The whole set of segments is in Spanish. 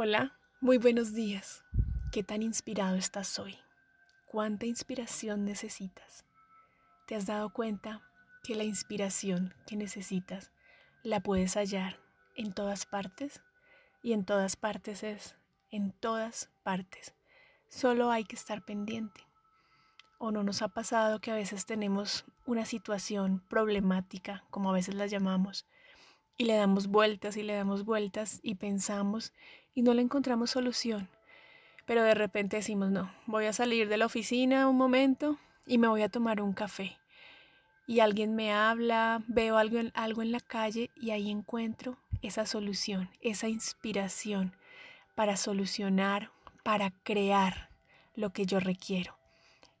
Hola, muy buenos días. ¿Qué tan inspirado estás hoy? ¿Cuánta inspiración necesitas? ¿Te has dado cuenta que la inspiración que necesitas la puedes hallar en todas partes? Y en todas partes es, en todas partes. Solo hay que estar pendiente. ¿O no nos ha pasado que a veces tenemos una situación problemática, como a veces la llamamos, y le damos vueltas y le damos vueltas y pensamos y no le encontramos solución. Pero de repente decimos, no, voy a salir de la oficina un momento y me voy a tomar un café. Y alguien me habla, veo algo en, algo en la calle y ahí encuentro esa solución, esa inspiración para solucionar, para crear lo que yo requiero.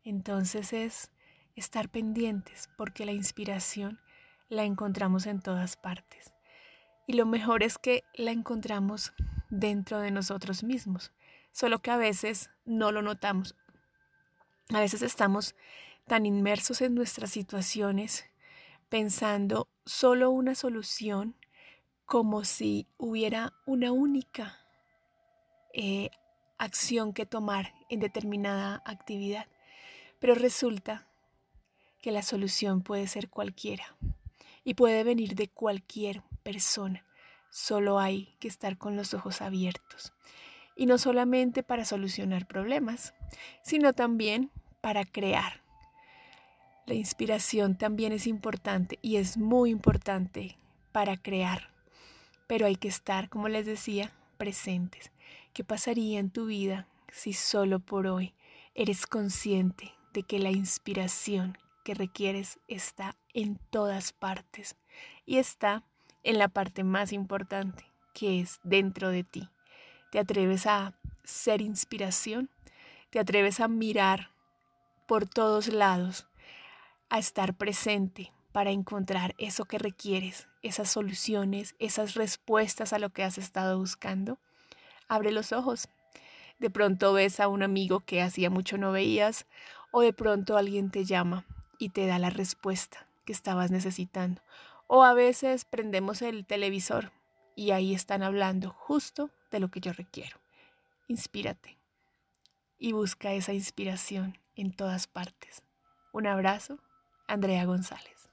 Entonces es estar pendientes porque la inspiración la encontramos en todas partes. Y lo mejor es que la encontramos dentro de nosotros mismos, solo que a veces no lo notamos. A veces estamos tan inmersos en nuestras situaciones pensando solo una solución como si hubiera una única eh, acción que tomar en determinada actividad. Pero resulta que la solución puede ser cualquiera y puede venir de cualquier persona. Solo hay que estar con los ojos abiertos. Y no solamente para solucionar problemas, sino también para crear. La inspiración también es importante y es muy importante para crear. Pero hay que estar, como les decía, presentes. ¿Qué pasaría en tu vida si solo por hoy eres consciente de que la inspiración que requieres está en todas partes y está en la parte más importante, que es dentro de ti. ¿Te atreves a ser inspiración? ¿Te atreves a mirar por todos lados, a estar presente para encontrar eso que requieres, esas soluciones, esas respuestas a lo que has estado buscando? Abre los ojos. De pronto ves a un amigo que hacía mucho no veías o de pronto alguien te llama y te da la respuesta que estabas necesitando o a veces prendemos el televisor y ahí están hablando justo de lo que yo requiero. Inspírate y busca esa inspiración en todas partes. Un abrazo, Andrea González.